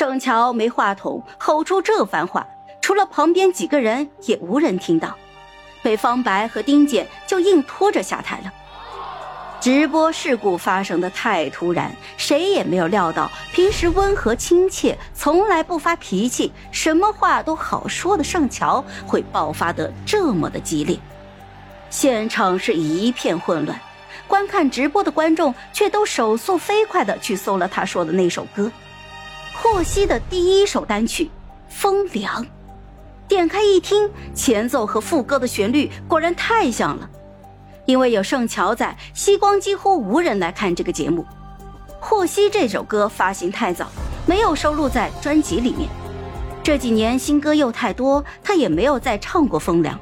盛乔没话筒，吼出这番话，除了旁边几个人，也无人听到。被方白和丁简就硬拖着下台了。直播事故发生的太突然，谁也没有料到，平时温和亲切、从来不发脾气、什么话都好说的盛乔会爆发得这么的激烈。现场是一片混乱，观看直播的观众却都手速飞快地去搜了他说的那首歌，霍希的第一首单曲《风凉》。点开一听，前奏和副歌的旋律果然太像了。因为有盛乔在，西光几乎无人来看这个节目。霍希这首歌发行太早，没有收录在专辑里面。这几年新歌又太多，他也没有再唱过《风凉》，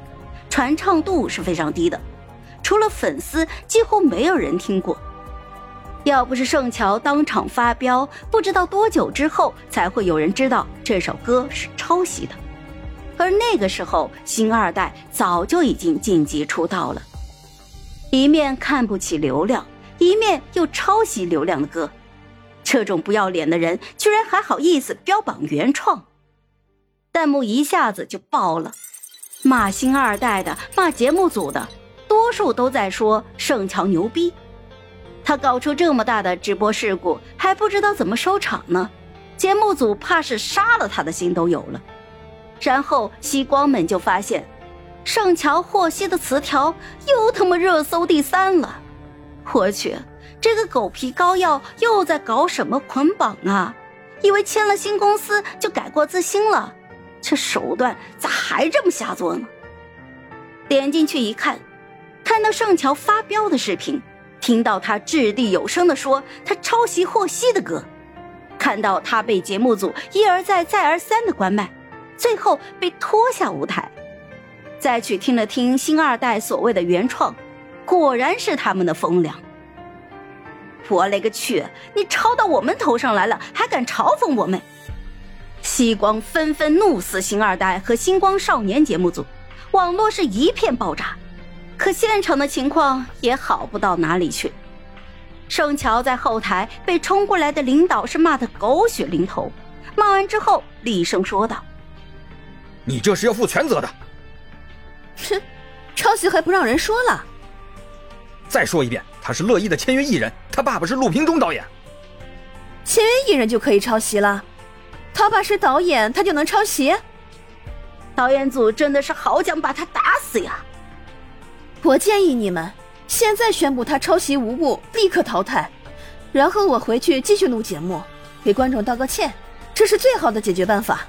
传唱度是非常低的，除了粉丝，几乎没有人听过。要不是盛乔当场发飙，不知道多久之后才会有人知道这首歌是抄袭的。而那个时候，星二代早就已经晋级出道了。一面看不起流量，一面又抄袭流量的歌，这种不要脸的人居然还好意思标榜原创，弹幕一下子就爆了，骂星二代的，骂节目组的，多数都在说盛乔牛逼，他搞出这么大的直播事故还不知道怎么收场呢，节目组怕是杀了他的心都有了，然后西光们就发现。盛乔霍希的词条又他妈热搜第三了，我去，这个狗皮膏药又在搞什么捆绑啊？以为签了新公司就改过自新了，这手段咋还这么下作呢？点进去一看，看到盛乔发飙的视频，听到他掷地有声的说他抄袭霍希的歌，看到他被节目组一而再再而三的关麦，最后被拖下舞台。再去听了听星二代所谓的原创，果然是他们的风凉。我勒个去！你抄到我们头上来了，还敢嘲讽我们？西光纷纷怒死星二代和星光少年节目组，网络是一片爆炸。可现场的情况也好不到哪里去。盛乔在后台被冲过来的领导是骂得狗血淋头，骂完之后厉声说道：“你这是要负全责的。”哼，抄袭还不让人说了？再说一遍，他是乐意的签约艺人，他爸爸是陆平中导演。签约艺人就可以抄袭了？他爸是导演，他就能抄袭？导演组真的是好想把他打死呀！我建议你们现在宣布他抄袭无误，立刻淘汰，然后我回去继续录节目，给观众道个歉，这是最好的解决办法。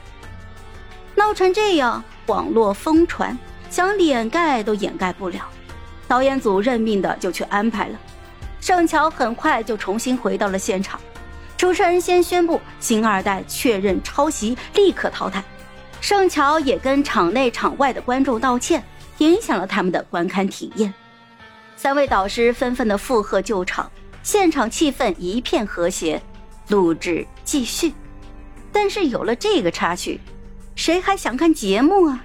闹成这样，网络疯传。想掩盖都掩盖不了，导演组认命的就去安排了。盛乔很快就重新回到了现场，主持人先宣布星二代确认抄袭，立刻淘汰。盛乔也跟场内场外的观众道歉，影响了他们的观看体验。三位导师纷纷的附和救场，现场气氛一片和谐。录制继续，但是有了这个插曲，谁还想看节目啊？